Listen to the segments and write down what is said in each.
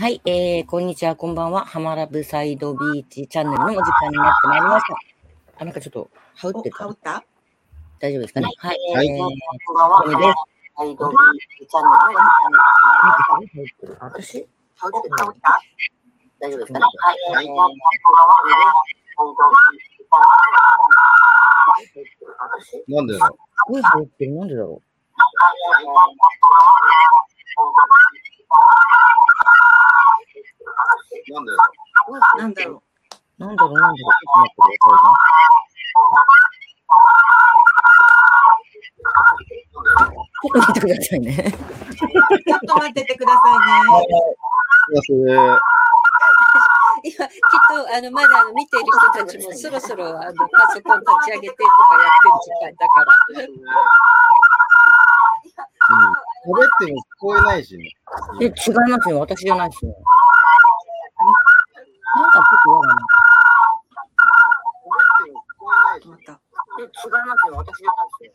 はい、えー、こんにちは、こんばんは。ハマラブサイドビーチチャンネルのお時間になってまいりました。あ、なんかちょっと、羽織ってた？お羽織った？大丈夫ですかね？はい、はい。えー、これです。サイドビーチチャンネルのお時間に羽織ってる私？羽織ってた羽織った大丈夫ですかね？はい、はいえーこんばんは。これで、サイドビーチチャンネルの私なんでだろすごい羽織ってる。なんでだろうなんでだろなんだろう。うなんだろうなんだろうちょっと待ってくださいね。ちょっと待ってくださいね。ちょっと待っててくださいね。うます今、きっと、あの、まだあの見ている人たちも、そろそろ、あの、パソコン立ち上げてとかやってる時間だから。うん。喋っても聞こえないしね。え、違いますよ。私じゃないですよ。なんかちょっと嫌だな。え違いますよ。私じゃないですよ。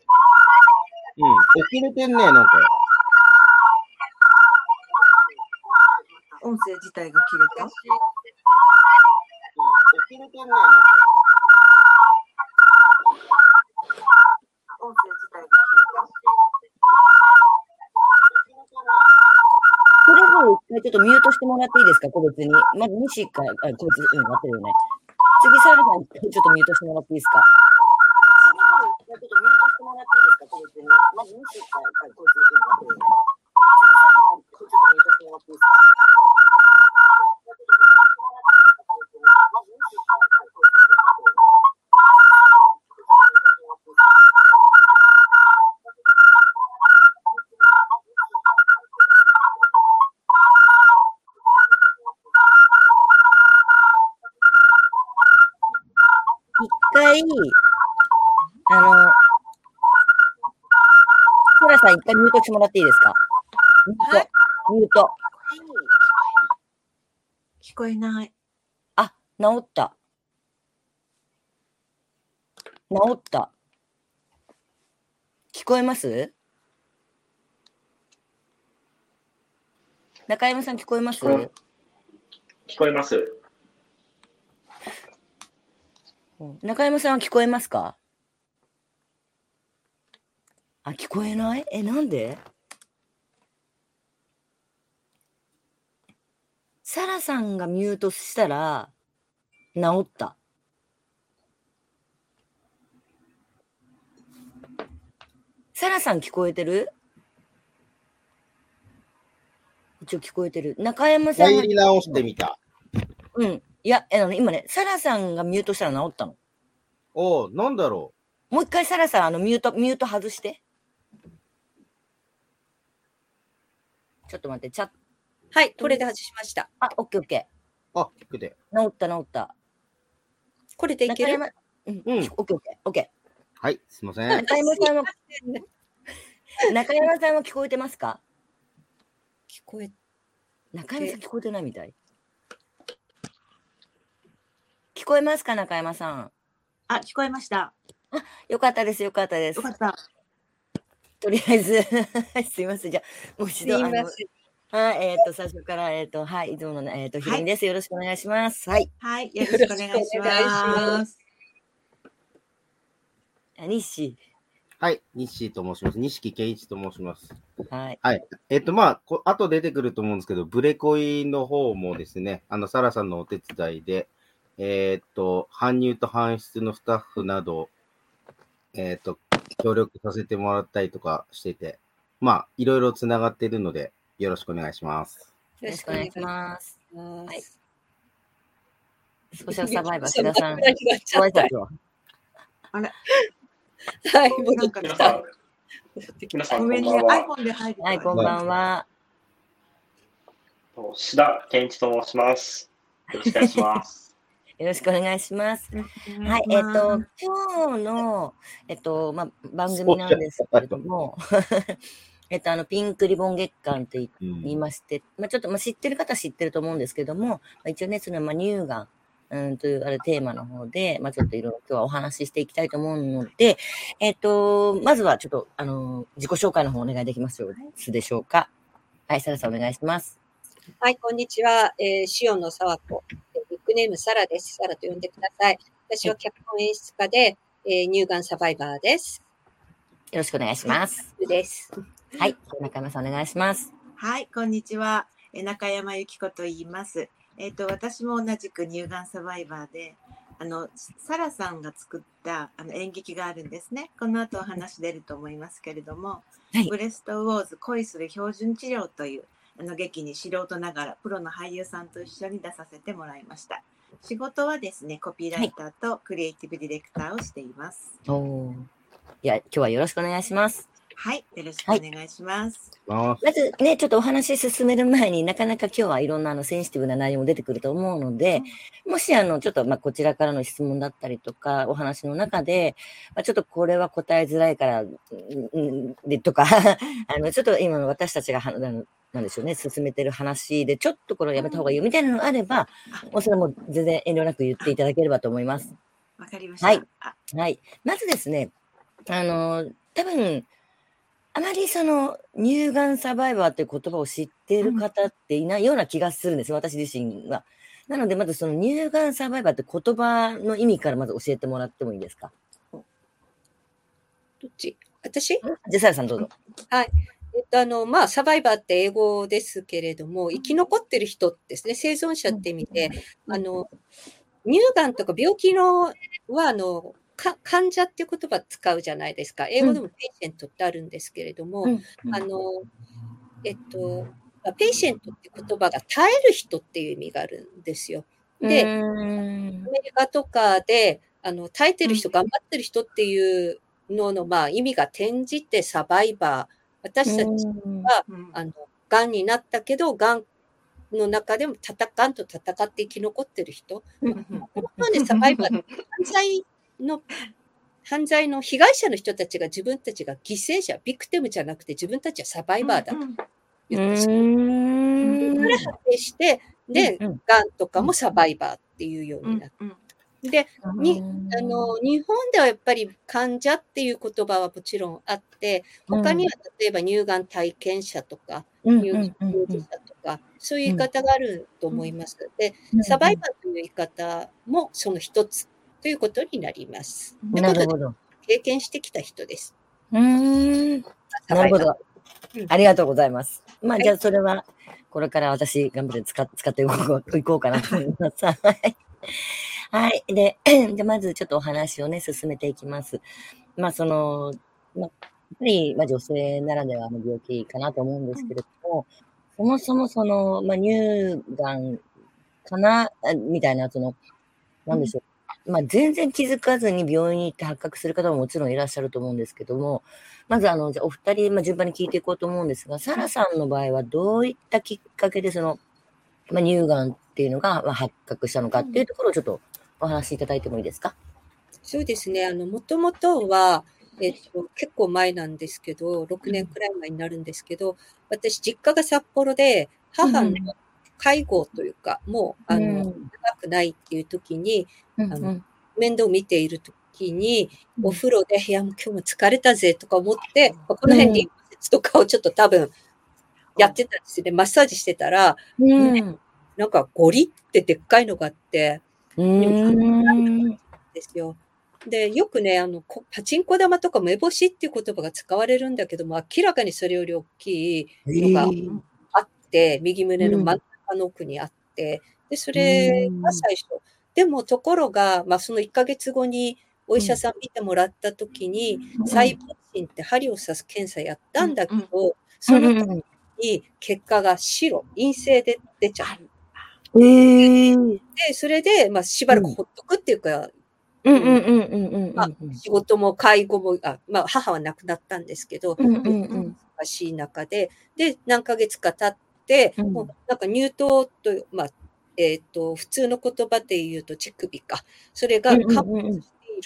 うん。遅れてんね、なんか。音声自体が切れた。うん。遅れてんね、なんか。音声自体がそれぞれ一回ちょっとミュートしてもらっていいですか、個別に。まず西から、あ、個別、うん、待ってるよね。次、サラさん、ちょっとミュートしてもらっていいですか？次の方、一回ちょっとミュートしてもらっていいですか、個別に。まず西から、あ、個別、うん、やってるよね。次、サラさん、ちょっとミュートしてもらっていいですか？回、あの、サラさん一回ミュートしてもらっていいですか？ミュート。はいミュート。聞こえない。あ、治った。治った。聞こえます？中山さん聞こえます？聞こえ聞こえます。うん中山さんは聞こえますか？あ、聞こえない？え、なんで？サラさんがミュートしたら治った。サラさん聞こえてる？一応聞こえてる。中山さんが入り直してみた。うん。いや、あのね今ね、サラさんがミュートしたら治ったの。おう、なんだろもう一回サラさん、あの、ミュート、ミュート外して。ちょっと待って、チャット、はい、これで外しました。あ、オッケーオッケう。あ、聞くで。ー。治った治った。これでいける？中山、うん、うんオッケーオッケーオッケはい、すいませー。ん。中山さんは、中山さんは聞こえてますか？聞こえ、中山さん聞こえてないみたい。聞こえますか中山さん？あ、聞こえました。よかったです、よかったですよか。った。とりあえず、すいません。じゃあ、もう一度、すいませんあの。はい、えっ、と、最初から、えっ、と、はい、いつもの、えっ、と、ひろみです。よろしくお願いします。はい。はい、よろしくお願いしま。ますあ西。はい、西と申します。西木健一と申します。はい。はい。えっと、まあ、こ後出てくると思うんですけど、ブレコイの方もですね、あの、サラさんのお手伝いで、えっと、搬入と搬出のスタッフなど、えっと、協力させてもらったりとかしてて、まあ、いろいろつながっているので、よろしくお願いします。よろしくお願いします。す。はいスペシャルサバイバー、志田さん。なくなっちゃったご挨拶をはい、戻なんかってきた。皆さん、こごめんばんは。iPhone で入ってはい、こんばんは。志田健一と申します。よろしくお願いします。よろしくお願いします。はい、えっ、と、今日の、えっ、と、まあ、番組なんですけれども、えっと、あの、ピンクリボン月間って言いまして、まあ、ちょっと、まあ、知ってる方は知ってると思うんですけども、まあ、一応ね、その、まあ、乳がん、うん、というあれテーマの方で、まあ、ちょっといろいろ今日はお話ししていきたいと思うので、えっ、と、まずはちょっと、あの、自己紹介の方お願いできますでしょうか？はい、サラさんお願いします。はい、こんにちは。えー、シオンの沢子。ネームサラです。サラと呼んでください。私は脚本演出家で、えー乳がんサバイバーです。よろしくお願いします。です。はい。中山さんお願いします。はい、こんにちは。え中山由紀子と言います。えっ、と、私も同じく乳がんサバイバーで、あの、サラさんが作ったあの演劇があるんですね。この後お話出ると思いますけれども、はいブレストウォーズ恋する標準治療というあの劇に素人ながらプロの俳優さんと一緒に出させてもらいました。仕事はですね、コピーライターとクリエイティブディレクターをしています。おーいや、今日はよろしくお願いします。はい、よろしくお願いします。あまずね、ちょっとお話進める前になかなか今日はいろんなあのセンシティブな内容も出てくると思うので、もしあの、ちょっとまあこちらからの質問だったりとか、お話の中で、まあ、ちょっとこれは答えづらいから、うんうんで、とか、あの、ちょっと今の私たちがは、なんでしょうね、進めてる話で、ちょっとこれをやめた方がいいよみたいなのがあれば、もうそれはもう全然遠慮なく言っていただければと思います。わかりました。はいあはい。まずですね、あの、多分、あまりその乳がんサバイバーという言葉を知っている方っていないような気がするんです、私自身は。なので、まずその乳がんサバイバーって言葉の意味からまず教えてもらってもいいですか？どっち？私？じゃあ、サラさんどうぞ。えっと、あの、まあ、サバイバーって英語ですけれども、生き残ってる人ですね、生存者って意味で、あの、乳がんとか病気のは、あの、か患者っていう言葉使うじゃないですか。英語でも patient ってあるんですけれども、うんあの、えっと、まあ patient って言葉が耐える人っていう意味があるんですよ。で、アメリカとかで、あの、耐えてる人、頑張ってる人っていうのの、まあ、意味が転じてサバイバー。私たちうんあの、癌になったけど、癌の中でも戦がんと戦って生き残ってる人。うんここまでサバイバー、犯罪の、犯罪の被害者の人たちが自分たちが犠牲者、ビクティムじゃなくて自分たちはサバイバーだとうん言ってしまう。ーん。それ派生して、で、うんがんとかもサバイバーっていうようになっうんて。で、にあの、日本ではやっぱり患者っていう言葉はもちろんあって、他には例えば乳がん体験者とか、うん乳がん当事者とか、そういう言い方があると思います。で、サバイバーという言い方もその一つということになります。なるほど。経験してきた人です。うーん。なるほど。ありがとうございます。まあ、はいじゃあ、それは、これから私、頑張って使っ使っていこういこうかなと思います。はい。はい。で、じゃあ、まずちょっとお話をね、進めていきます。まあ、その、まあ、やっぱり、まあ、女性ならではの病気かなと思うんですけれども、そもそもその、まあ、乳がんかな、あみたいな、その、なんでしょう。まあ、全然気づかずに病院に行って発覚する方ももちろんいらっしゃると思うんですけども、まず、あの、じゃあお二人、まあ、順番に聞いていこうと思うんですが、サラさんの場合はどういったきっかけで、その、まあ、乳がんっていうのが、まあ、発覚したのかっていうところをちょっとお話しいただいてもいいですか？そうですね。あの、もともとは、えっと、結構前なんですけど、6年くらい前になるんですけど、私、実家が札幌で、母の介護というか、もう、あの、長くないっていう時に、うんあの面倒を見ている時に、うんお風呂で、いや、もう今日も疲れたぜとか思って、まあこの辺にとかをちょっと多分、やってたんですよね。マッサージしてたら、うん。なんかゴリってでっかいのがあって、うん。ですよ。で、よくね、あの、こパチンコ玉とか目星っていう言葉が使われるんだけども、明らかにそれより大きいのがあって、右胸の真ん中の奥にあって、で、それが最初。でも、ところが、まあ、その1ヶ月後にお医者さん見てもらった時に、細胞診って針を刺す検査やったんだけど、その時に結果が白、陰性で出ちゃう。ええで、それで、まあ、しばらくほっとくっていうか、うんうんうんうんうんまあ仕事も介護も、あまあ、母は亡くなったんですけど、うんうんうん。難しい中で、で、何ヶ月か経って、うん。もうなんか乳頭と、まあ、えっ、と、普通の言葉で言うと乳首か。それがうんうん陥うんうん。没している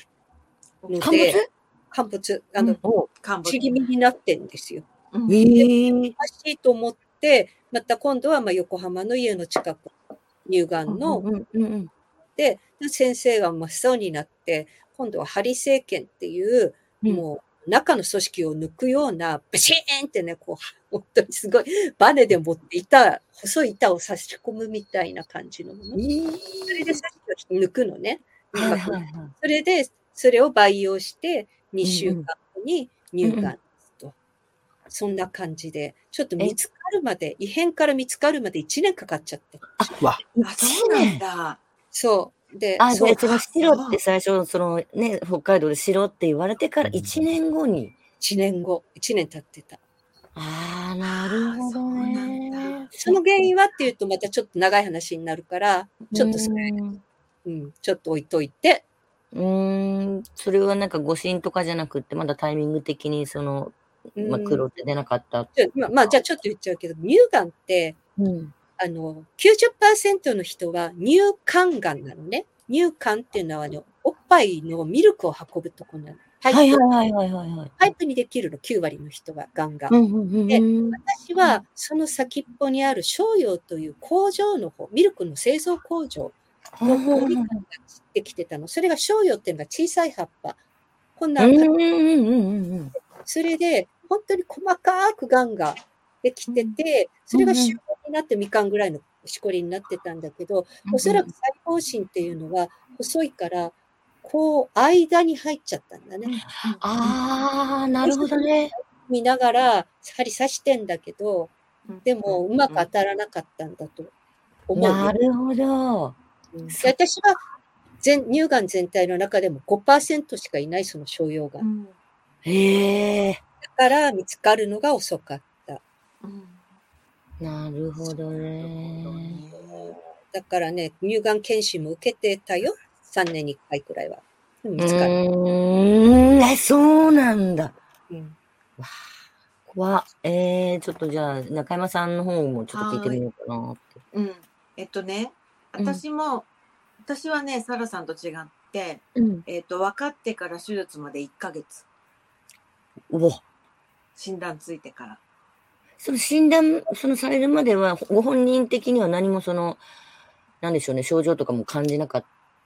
の陥没で、陥没、あの、ちぎみになってんですよ。うん。ええおかしいと思って、また今度はまあ横浜の家の近く、乳がんの、うんうんうんで、先生が真っ青になって、今度は針生検っていう、うん。もう中の組織を抜くような、ブシーンってね、こう、本当にすごい、バネで持って板、細い板を差し込むみたいな感じのもの。それで組織を抜くのね。それで、それを培養して、2週間後に入管と。そんな感じで、ちょっと見つかるまで、異変から見つかるまで1年かかっちゃって。わ、あ、そうなんだ。そう。で、あ、そう。で、白って最初、そのね、北海道で白って言われてから1年後に。1年後、1年経ってた。ああ、なるほどね。その原因はっていうとまたちょっと長い話になるから、ちょっとそれ、うん。うん、ちょっと置いといて、うーん、それはなんか誤診とかじゃなくって、まだタイミング的にその、まあ、うん。黒って出なかった。ちょままあ、じゃあちょっと言っちゃうけど、乳がんって、うん。あの、90%の人は乳管がんなのね。乳管っていうのは、ね、おっぱいのミルクを運ぶとこなの。はいはいはいはいはいはい。パイプにできるの、9割の人は、がんが。うんうんうんでうん。私は、その先っぽにある商用という工場の方、ミルクの製造工場の方にがんができてたの。それが商用っていうのが小さい葉っぱ。こんな、うんうんうんうんうん。それで、本当に細かくがんができてて、それがしこりになってみかんぐらいのしこりになってたんだけど、おそらく細胞芯っていうのは細いから、こう、間に入っちゃったんだね。ああ、なるほどね。見ながら、針刺してんだけど、でも、うまく当たらなかったんだと思うよ。なるほど。私は全乳がん全体の中でも5%しかいないその商用がん。うんへえ。だから見つかるのが遅かっなるほどね。だからね、乳がん検診も受けてたよ。3年に1回くらいは。見つかる。ーん、え、そうなんだ。うん怖っえー、ちょっとじゃあ、中山さんの方もちょっと聞いてみようかなって。うん。えっとね、うん私も、私はね、サラさんと違って、うん。えっと、分かってから手術まで1ヶ月。うわ。診断ついてから。その診断、そのされるまでは、ご本人的には何もその、なんでしょうね、症状とかも感じなかっ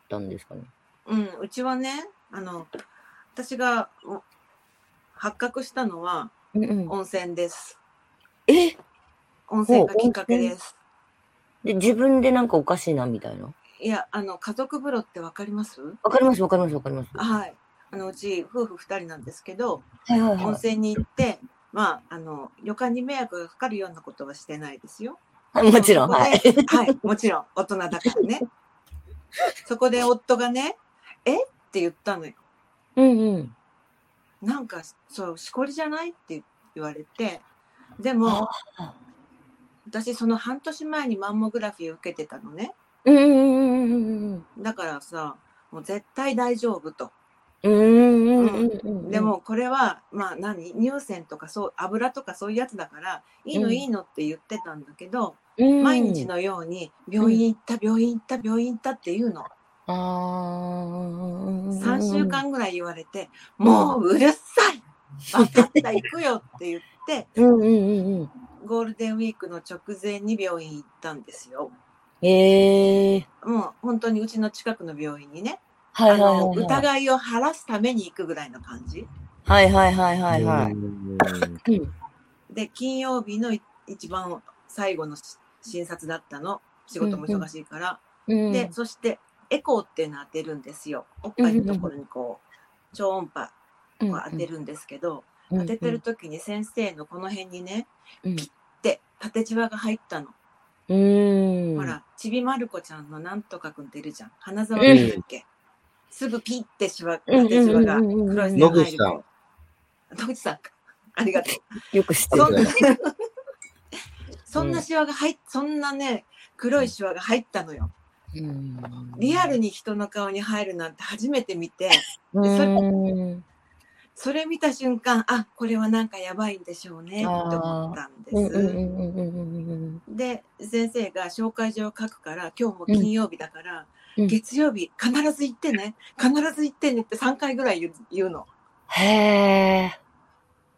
たんですかね？うん、うちはね、あの、私がお発覚したのはうんうん。温泉です。え？温泉がきっかけです。で、自分でなんかおかしいな、みたいな？いや、あの、家族風呂ってわかります？わかります、わかります、わかります。ははい。あの、うち夫婦二人なんですけど、いはい温は泉に行って、まあ、あの、旅館に迷惑がかかるようなことはしてないですよ。い。もちろん、はい。ではい、もちろん、大人だからね。そこで夫がね、え？って言ったのよ。うんうん。なんか、そう、しこりじゃないって言われて、でも、私、その半年前にマンモグラフィーを受けてたのね。うんうんうんうんうん。だからさ、もう絶対大丈夫と。うんうんうんうんうん。で、も、これは、まあ何、乳腺とかそう、油とかそういうやつだから、いいのうんいいのって言ってたんだけど、うん、毎日のように、病院行った、病院行った、病院行ったって言うの。あー3週間ぐらい言われて、もううるさい分かった、行くよって言って、うんうんうんうん。ゴールデンウィークの直前に病院行ったんですよ。ええー。もう本当にうちの近くの病院にね、はいはいあのはいはい。疑いを晴らすために行くぐらいの感じ？はいはいはいはいはい。うんで、金曜日のい一番最後のし診察だったの？仕事も忙しいから。うん、で、そしてエコーっていうのを当てるんですよ。おっぱいのところにこう、超音波うんを当てるんですけど、うん当ててる時に先生のこの辺にね、うんで、縦じわが入ったの。うん。ほら、ちびまる子ちゃんのなんとかくんっているじゃん。花沢だっけ、すぐピッてしわ、うん縦じわが黒い線野入る口さん子。野口さんか。ありがとう。よく知ってそんなる。そんなシワが入っ、そんなね、黒いシワが入ったのよ。うんリアルに人の顔に入るなんて初めて見て、うん。それ見た瞬間、あ、これはなんかやばいんでしょうね、って思ったんです。うんうんうんうんうんうんで、先生が紹介状を書くから、今日も金曜日だから、うん月曜日必ず行ってね、必ず行ってねって3回ぐらい言うの。へえ。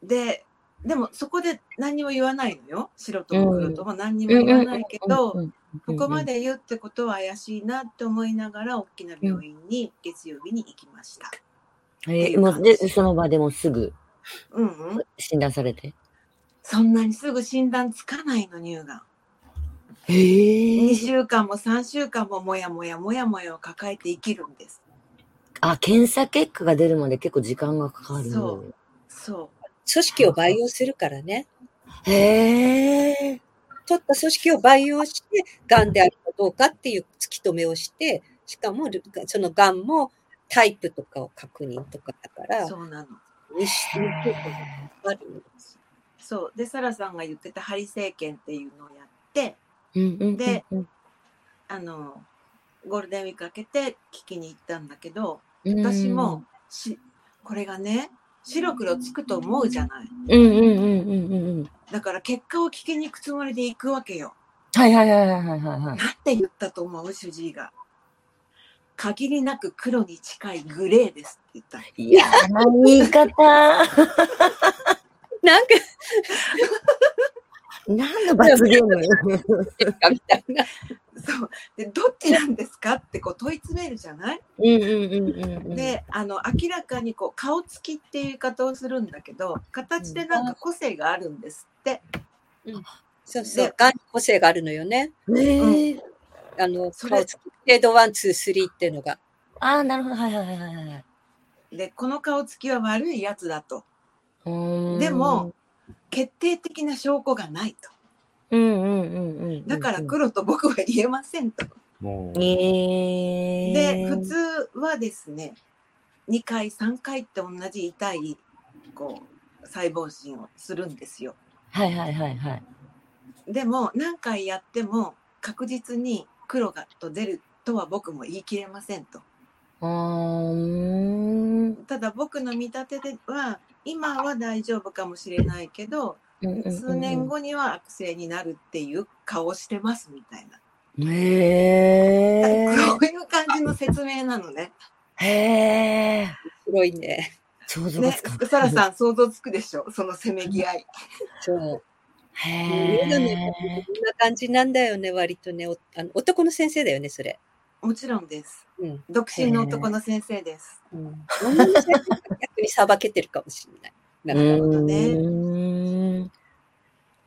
で、でもそこで何にも言わないのよ。白とも黒とも何にも言わないけど、うんうんうんここまで言うってことは怪しいなって思いながら、大きな病院に月曜日に行きました。えーもうで、その場でもすぐ。うんうん。診断されて？そんなにすぐ診断つかないの、乳がん。へ2え。週間も3週間ももやもやもやもやを抱えて生きるんです。あ、検査結果が出るまで結構時間がかかる。そうそ組織を培養するからね。へえ。取った組織を培養して、がんであるかどうかっていう突き止めをして、しかも、そのがんもタイプとかを確認とかだかう。ら、そうなの。そう。で、サラさんが言ってた針生検っていうのをやって、でうんあの、ゴールデンウィーク明けて聞きに行ったんだけど、うん私もし、これがね、白黒つくと思うじゃない。うんうんうんうんうんうん。だから結果を聞きに行くつもりで行くわけよ。はいはいはいはいはいはい。なんて言ったと思う主治医が。限りなく黒に近いグレーですって言ったの。いやー、な言い方。なんか、何の罰ゲーム？みたいな。そう。で、どっちなんですかってこう問い詰めるじゃない、うんうんうんうんうん。で、あの、明らかにこう顔つきっていう言い方をするんだけど、形でなんか個性があるんですって。そうそう、がんに個性があるのよね。ねえ。あの、顔つき、グレード1、2、3っていうのが。ああ、なるほど。はいはいはいはいはい。で、この顔つきは悪いやつだと。うーんでも、決定的な証拠がないと。うんうんうんうん。だから黒と僕は言えませんと。もう、えー、で、普通はですね、2回、3回って同じ痛い、こう、細胞診をするんですよ。はいはいはいはい。でも、何回やっても確実に黒がと出るとは僕も言い切れませんと。うーん。ただ僕の見立てでは、今は大丈夫かもしれないけど、数年後には悪性になるっていう顔してますみたいな。へー。そういう感じの説明なのね。へー。黒いね。想像つか、サラさん想像つくでしょ？そのせめぎ合い。そう。へこんな感じなんだよね、割とね。おあの男の先生だよね、それ。もちろんです。うん。独身の男の先生です。うん、女の先生が逆にさばけてるかもしれない。なんかほどねね。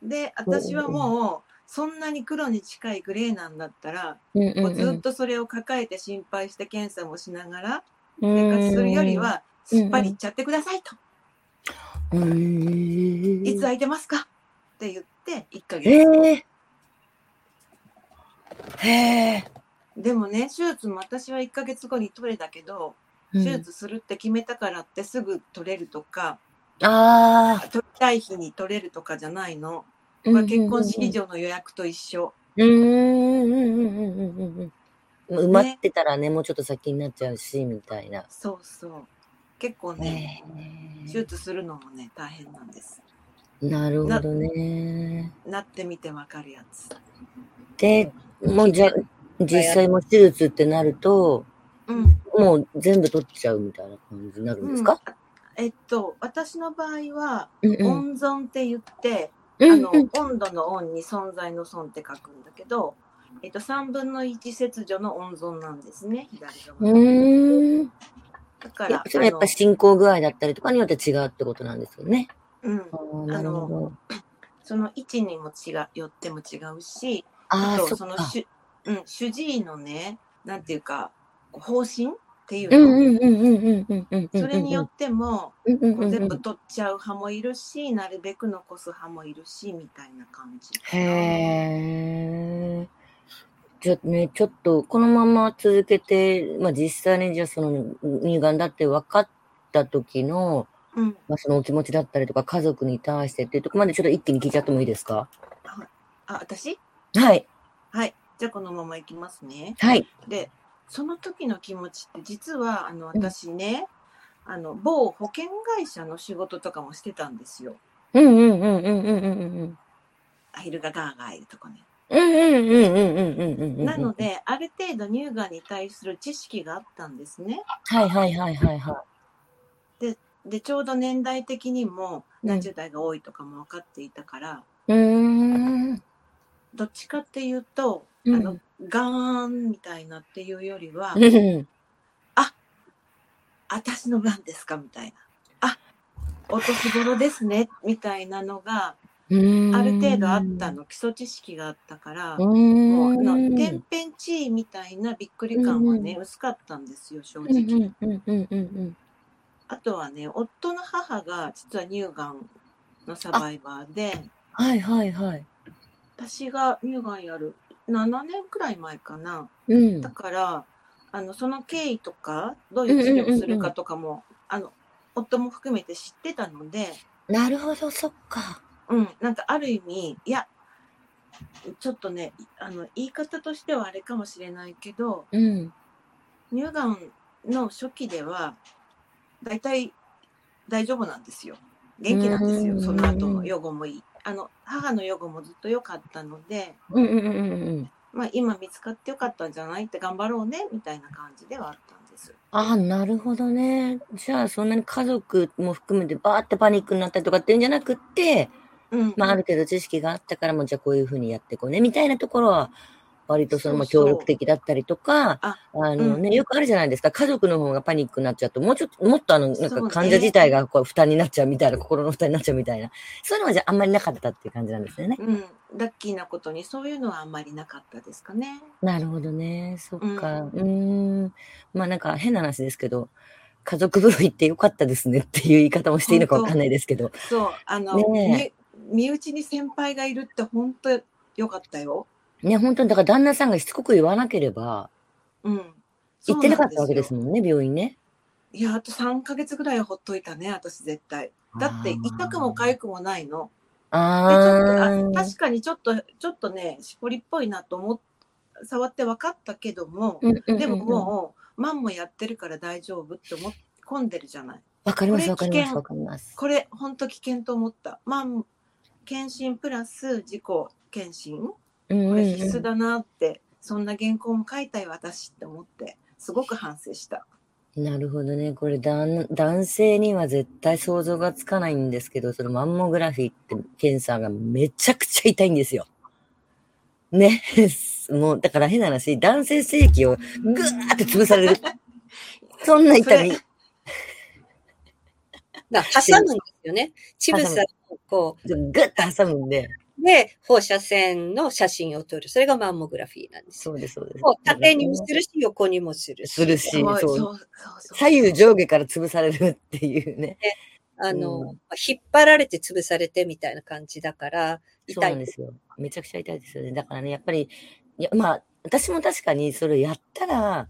で、私はもう、そんなに黒に近いグレーなんだったら、うんうんうんもうずっとそれを抱えて心配して検査もしながら生活するより、は、すっぱりいっちゃってくださいと。うんいつ空いてますかって言って、1ヶへ月。え。へえ。でもね、手術も私は1ヶ月後に取れたけど、手術するって決めたからってすぐ取れるとか、ああ。取りたい日に取れるとかじゃないの。これは結婚式場の予約と一緒。うんうんうんうんうんうんうん。埋まってたらね、もうちょっと先になっちゃうし、みたいな。そうそう。結構ね、ね手術するのもね、大変なんです。なるほどね。なってみてわかるやつ。で、もうじゃあ、実際も手術ってなると、うん。もう全部取っちゃうみたいな感じになるんですか、えっと、私の場合は、うん、うん温存って言って、うんあの、温度の温に存在の存って書くんだけど、えっと、3分の1切除の温存なんですね、左側。うーん。だから、それやっぱ進行具合だったりとかによって違うってことなんですよね？うん、あーなるほど。その位置にも違う、よっても違うし、ああ、とその主、うん、主治医のね、なんていうか、方針っていうの。それによっても、う、全部取っちゃう派もいるし、なるべく残す派もいるし、みたいな感じ。へえ。じゃね、ちょっとこのまま続けて、まあ、実際にじゃその乳がんだって分かった時の、うん、まあ、そのお気持ちだったりとか家族に対してっていうとこまでちょっと一気に聞いちゃってもいいですか？あ私？はい。はい。じゃあこのままいきますね。はい。で、その時の気持ちって実はあの私ね、うん、あの某保険会社の仕事とかもしてたんですよ。うんうんうんうんうんうんうん。アヒルがガーガーいるとかね。なので、ある程度乳がんに対する知識があったんですね。はいはいはいはいはい。で、でちょうど年代的にも何十代が多いとかも分かっていたから、うん、どっちかっていうと、うんあの、ガーンみたいなっていうよりは、うん私の番ですかみたいな。あ、お年頃ですねみたいなのがある程度あった。の基礎知識があったから、もうあのん。天変地異みたいなびっくり感はね、う薄かったんですよ正うん直。あとはね夫の母が実は乳がんのサバイバーではいはいはい。私が乳がんやる7年くらい前かな。うんだ。からあのその経緯とかどういう治療をするかとかも、あの夫も含めて知ってたので、なるほど、そっか。うん、なんかある意味いやちょっとねあの言い方としてはあれかもしれないけどうん。乳がんの初期では大体大丈夫なんですよ元気なんですうんよその後の予後もいいあの母の予後もずっと良かったので、うんうんうんうん。まあ、今見つかってよかったんじゃないって頑張ろうねみたいな感じではあったんです。ああ、なるほどね。じゃあ、そんなに家族も含めてバーってパニックになったりとかっていうんじゃなくって、うんまあ、ある程度知識があったから、もうじゃあこういうふうにやっていこうね、みたいなところは、割とその、まあ、協力的だったりとか、ああのね、うんよくあるじゃないですか。家族の方がパニックになっちゃうと、もうちょっと、もっとあの、なんか患者自体がこう負担になっちゃうみたいな、心の負担になっちゃうみたいな。そういうのはじゃああんまりなかったっていう感じなんですよね。うん、ラッキーなことにそういうのはあんまりなかったですかね。なるほどね。そっか。ううーん。まあなんか変な話ですけど、家族風呂行ってよかったですねっていう言い方もしていいのかわかんないですけど。そう、あの、ねみ身内に先輩がいるって本当よかったよ。ね、本当に、だから旦那さんがしつこく言わなければ、うん。行ってなかったわけですもん。ね、病院ね。いや、あと3ヶ月ぐらいはほっといたね、私絶対。だって痛くも痒くもないの。ああー確かにちょっと、ちょっとね、しこりっぽいなと思っ触って分かったけども、でももう、マンもやってるから大丈夫って思い込んでるじゃない。わかります、これわかります、危険わかります。これ、本当危険と思った。マン、検診プラス自己検診これ必須うんだなって、そんな原稿も書いたよ、私って思って、すごく反省した。なるほどね。これ男、男性には絶対想像がつかないんですけど、そのマンモグラフィーって検査がめちゃくちゃ痛いんですよ。ね。もう、だから変な話、男性性器をぐーって潰される。そんな痛み。だ挟むんですよね。チブサをこぐーって挟むんで。う、で、放射線の写真を撮る。それがマンモグラフィーなんです。そうです、そうです。縦にもするし、横にもするし。するし、左右上下から潰されるっていうね。あの、うんまあ引っ張られて潰されてみたいな感じだから、そう痛いなんですよ。めちゃくちゃ痛いですよね。だからね、やっぱり、いや、まあ、私も確かにそれをやったら、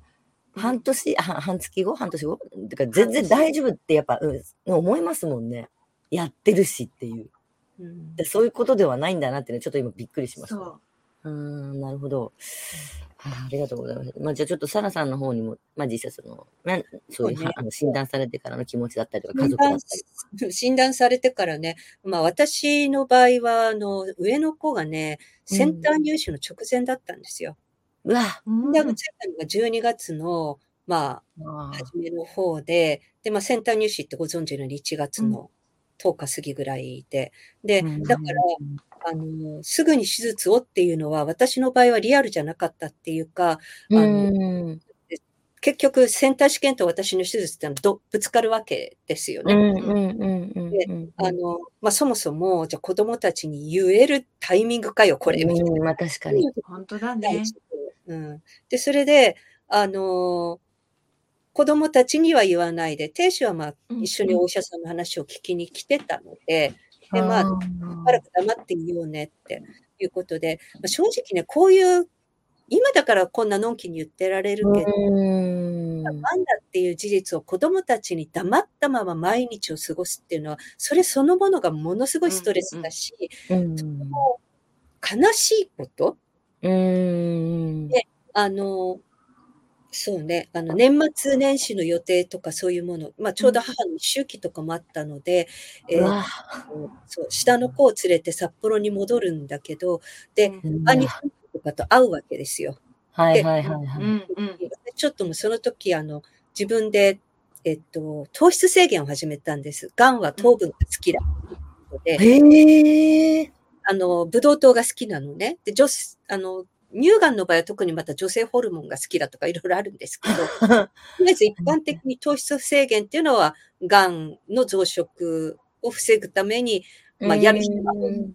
半年、あ半月後？半年後？てか全然大丈夫ってやっぱ、うん、思いますもんね。やってるしっていう。うんでそういうことではないんだなってね、ちょっと今びっくりしました。そうん、なるほど。はあ、ありがとうございます。まあ、じゃあちょっとサラさんの方にも、まあ実際その、なんそういうねあの診断されてからの気持ちだったりとか、家診族だっ断たり。診断されてからね、まあ私の場合は、あの、上の子がね、センター入試の直前だったんですよ。うわうんで、ついたのが12月の、まあ、あ初めの方で、で、まあ、センター入試ってご存知のように1月の10日過ぎぐらいで、で、うんだから、あの、すぐに手術をっていうのは、私の場合はリアルじゃなかったっていうか、うあのん。結局、センター試験と私の手術ってのはどぶつかるわけですよね。あの、まあ、そもそも、じゃあ子供たちに言えるタイミングかよ、これ、みたいな。うん、まあ確かに。本当だね。うん。で、それで、あのー子供たちには言わないで、亭主はまあ、うん一緒にお医者さんの話を聞きに来てたので、で、まあ、しばらく黙っていようねっていうことで、まあ、正直ね、こういう、今だからこんなのんきに言ってられるけど、うん。なんだっていう事実を子供たちに黙ったまま毎日を過ごすっていうのは、それそのものがものすごいストレスだし、うん。悲しいことうん。あの、そうね、あの、年末年始の予定とかそういうもの、まあ、ちょうど母の周期とかもあったので、えーうわそう、下の子を連れて札幌に戻るんだけど、で、うん兄とかと会うわけですよ。はいはいはいはい。うんうんちょっともうその時、あの、自分で、えっと、糖質制限を始めたんです。がんは糖分が好きだ。で、へえ。あの、ブドウ糖が好きなのね。で、女子、あの、乳がんの場合は特にまた女性ホルモンが好きだとかいろいろあるんですけど、とりあえず一般的に糖質制限っていうのは、がんの増殖を防ぐために、まあ、やるしかない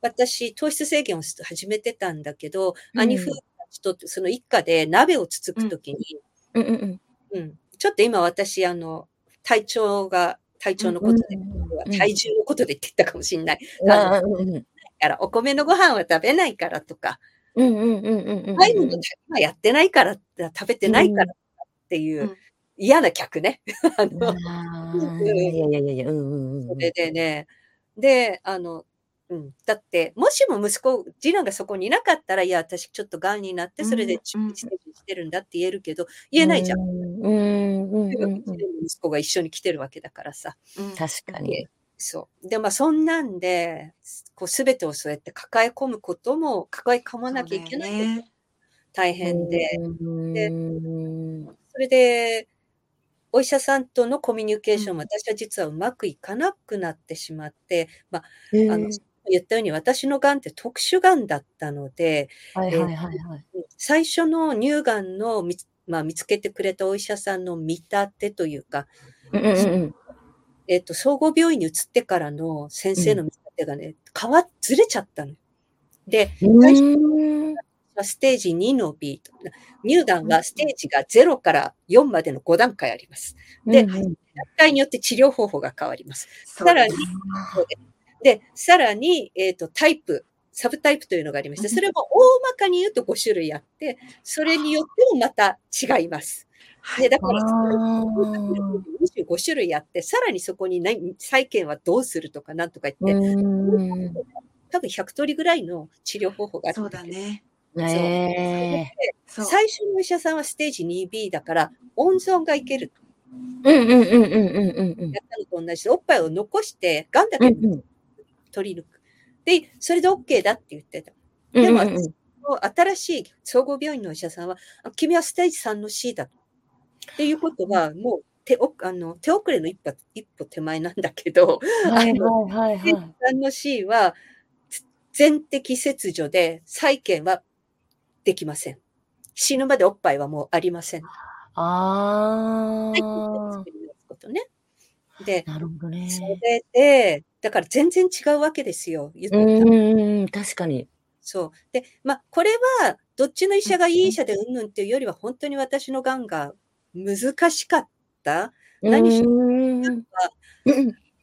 私、糖質制限を始めてたんだけど、うん。兄夫婦たちとその一家で鍋をつつくときに、うん。うんうんちょっと今私、あの、体調が、体調のことで、うん体重のことで言ってたかもしれない。うん。あのうんうんだから、お米のご飯は食べないからとか、うんうんうんうんの今やってないから、食べてないからっていううん。嫌な客ね。あのいやいやいやいや、うんうんうんそれでね、で、あの、うん、だって、もしも息子、次男がそこにいなかったら、いや、私ちょっと癌になって、それで中うんステージしてるんだって言えるけど、言えないじゃん。うんうん息子が一緒に来てるわけだからさ。うん。確かに。そう。で、まあ、そんなんで、こう、すべてをそうやって抱え込むことも、抱え込まなきゃいけないね。大変で、でうんそれで、お医者さんとのコミュニケーションも私は実はうまくいかなくなってしまって、まあ、あの、言ったように私のがんって特殊がんだったので、はいはいはいはい。最初の乳がんの見つ,、まあ、見つけてくれたお医者さんの見立てというか、うんうんうんえっと、総合病院に移ってからの先生の見立てがね、変わっ、ずれちゃったの。で、最初うんはステージ2の B と。乳がんはステージが0から4までの5段階あります。で段階によって治療方法が変わります。さらに、で、さらに、えっ、と、タイプ、サブタイプというのがありまして、それも大まかに言うと5種類あって、それによってもまた違います。で、だから、あ25種類あって、さらにそこに何再建はどうするとかなんとか言って、うん多分100通りぐらいの治療方法があるそうんだね。最初のお医者さんはステージ 2B だから、温存がいける。え。うんうんうんうんうんやったのと同じで、おっぱいを残して、がんだけうん取り抜く。で、それで OK だって言ってた。うんでも新しい総合病院のお医者さんは、あ君はステージ3の C だと。っていうことは、もう手おあの手遅れの一歩一歩手前なんだけど、はいはいはいはい。ジ3の C は、全摘切除で再建はできません。死ぬまでおっぱいはもうありません。あはいあね。で、なるほどね。それで、だから全然違うわけですよ。うん、確かに。そう。で、まあ、これは、どっちの医者がいい医者でうんぬんっていうよりは、本当に私のがんが難しかった？何しろうんうん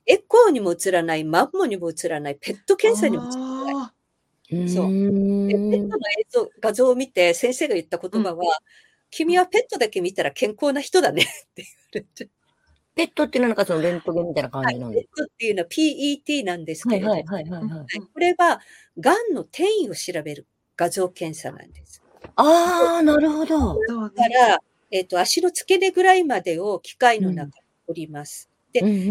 エコーにも映らない、マンモにも映らない、ペット検査にも映らない。あそうペットの映像画像を見て、先生が言った言葉は、君はペットだけ見たら健康な人だね って言われて。ペットっていうのはなんかそのレントゲンみたいな感はい、じなんでペットっていうのは PET なんですけれど、いはいはいはいはい。はいこれは、がんの転移を調べる画像検査なんです。ああ、なるほど。ーそうね。から、えっ、と、足の付け根ぐらいまでを機械の中に取ります。でうんうんう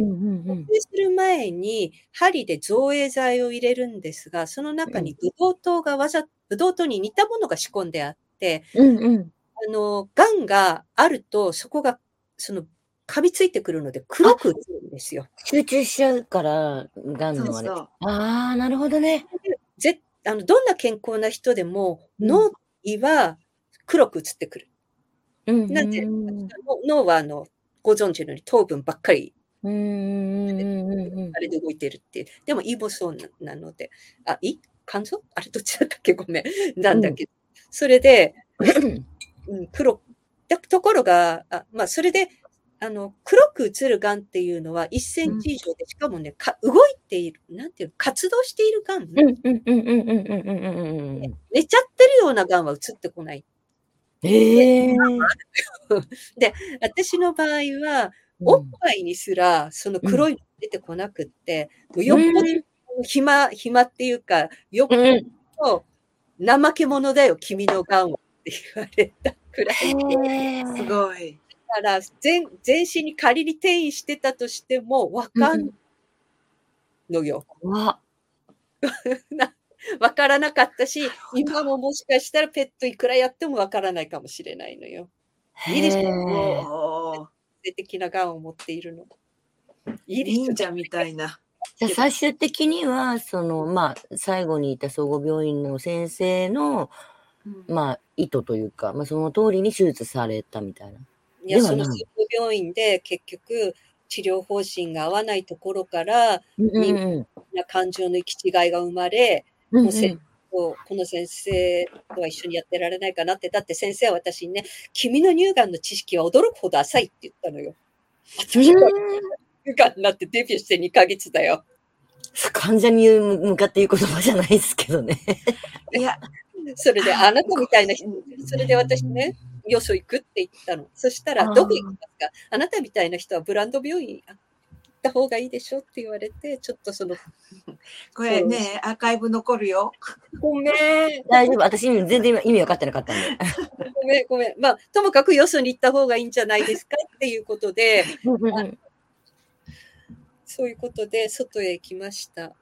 んうんする前に針で造影剤を入れるんですが、その中にブドウ糖がわざ、ブドウ糖に似たものが仕込んであって、うんうん。あの、癌があると、そこが、その、噛みついてくるので黒く映るんですよ。集中しちゃうから、がんのあれ。ああ、なるほどね。ぜあのどんな健康な人でも、うん脳胃は黒く映ってくる。なんで、脳はあのご存知のように糖分ばっかり、あれで動いてるっていう。でも胃もそうなので、あ、胃？肝臓？あれどっちだったっけ？ごめん。なんだけ。ど。それで、うん、黒、ところが、あまあ、それで、あの、黒く映るがんっていうのは1センチ以上で、しかもね、か動いている、なんていう活動しているがん、ね。寝ちゃってるようながんは映ってこない。え え。私の場合は、おっぱいにすら、その黒いの出てこなくって、もうよっぽど暇、暇っていうか、よっぽうん。ど怠け者だよ、君のがんはって言われたくらい。すごい。だから全、全身に仮に転移してたとしても、わかんのよ。わ。わからなかったし、今ももしかしたらペットいくらやってもわからないかもしれないのよ。いいでしょへえおー性的ながんを持っているの。いいでしょ忍者みたいな。じゃあ最終的には、その、まあ、最後にいた総合病院の先生の、まあ、意図というか、まあ、その通りに手術されたみたいな。いや、その総合病院で結局、治療方針が合わないところから、うんうん人うんな感情の行き違いが生まれ、うんもうせこの先生とは一緒にやってられないかなって、だって先生は私にね、君の乳がんの知識は驚くほど浅いって言ったのよ。乳がんになってデビューして2ヶ月だよ。患者に向かって言う言葉じゃないですけどね。いや、それで、あなたみたいな人、それで私ね、よそ行くって言ったの。そしたら、どこ行きますか？あなたみたいな人はブランド病院行った方がいいでしょって言われて、ちょっとその、これね、アーカイブ残るよ。ごめん、大丈夫。私全然今意味分かってなかったんで。ごめん、ごめん。まあ、ともかくよそに行った方がいいんじゃないですかっていうことで、そういうことで、外へ行きました。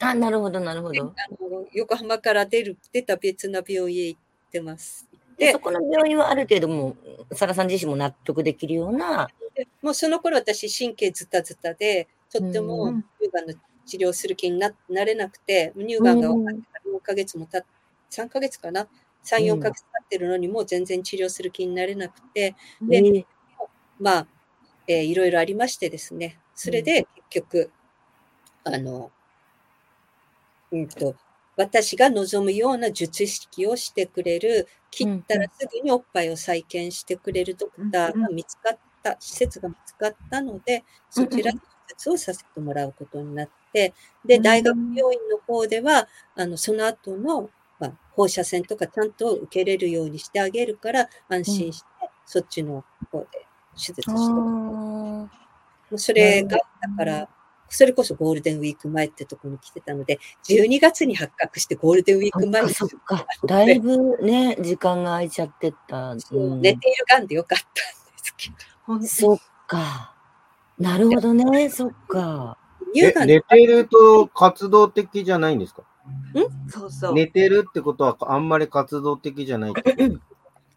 あ、なるほど、なるほど。あの横浜から出る、出た別な病院へ行ってます。ででそこの病院はある程度もう、サラさん自身も納得できるような、でもうその頃私神経ズタズタでとってうもん。乳がんの治療する気にななれなくて乳がんが分かってから4ヶ月もたっ3ヶ月かな？34ヶ月経ってるのにもう全然治療する気になれなくてでえーまあ、えーいろいろありましてですね。それで結局あのうんと私が望むような術式をしてくれる切ったらすぐにおっぱいを再建してくれるドクターが見つかった、施設が見つかったので、そちらで手術をさせてもらうことになって、で、うん。大学病院の方では、あの、その後の、まあ、放射線とかちゃんと受けれるようにしてあげるから、安心して、そっちの方で手術してもそれが、だから、それこそゴールデンウィーク前ってとこに来てたので、12月に発覚してゴールデンウィーク前にーそっか。だいぶね、時間が空いちゃってた。うん寝ているがんでよかったそっか。なるほどね、そっか。え乳がん寝てると活動的じゃないんですか？そうそう。寝てるってことはあんまり活動的じゃない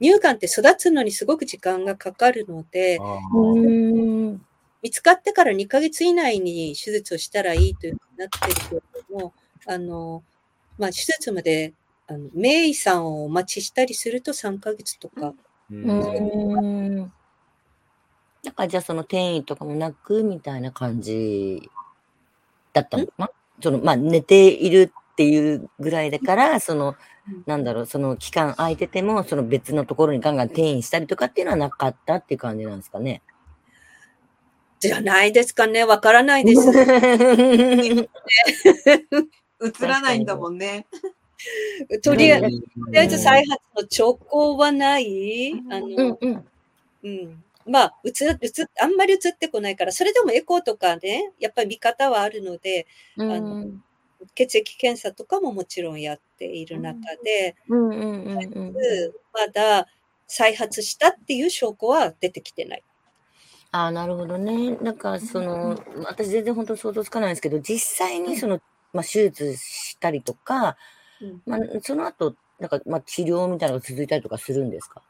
乳がん。って育つのにすごく時間がかかるので。見つかってから2ヶ月以内に手術をしたらいいというふうになってるけれども、あの、まあ、手術まで、あの、名医さんをお待ちしたりすると3ヶ月とか、ううんーん。だからじゃあその転移とかもなくみたいな感じだったのかな？そのまあ寝ているっていうぐらいだから、そのうん、なんだろう、その期間空いてても、その別のところにガンガン転移したりとかっていうのはなかったっていう感じなんですかね？じゃないですかね。わからないです。映らないんだもんね。とりあえず、うんとりあえず再発の兆候はない。あうんの、うん。うん。まあ、うつ、うつ、あんまり映ってこないから、それでもエコーとかね、やっぱり見方はあるので、うんあの血液検査とかももちろんやっている中で、うんうんうんうん。まだ再発したっていう証拠は出てきてない。ああ、なるほどね。なんか、その、私全然本当想像つかないんですけど、実際にその、まあ、手術したりとか、うんまあ、その後、なんか、まあ、治療みたいなのが続いたりとかするんですか？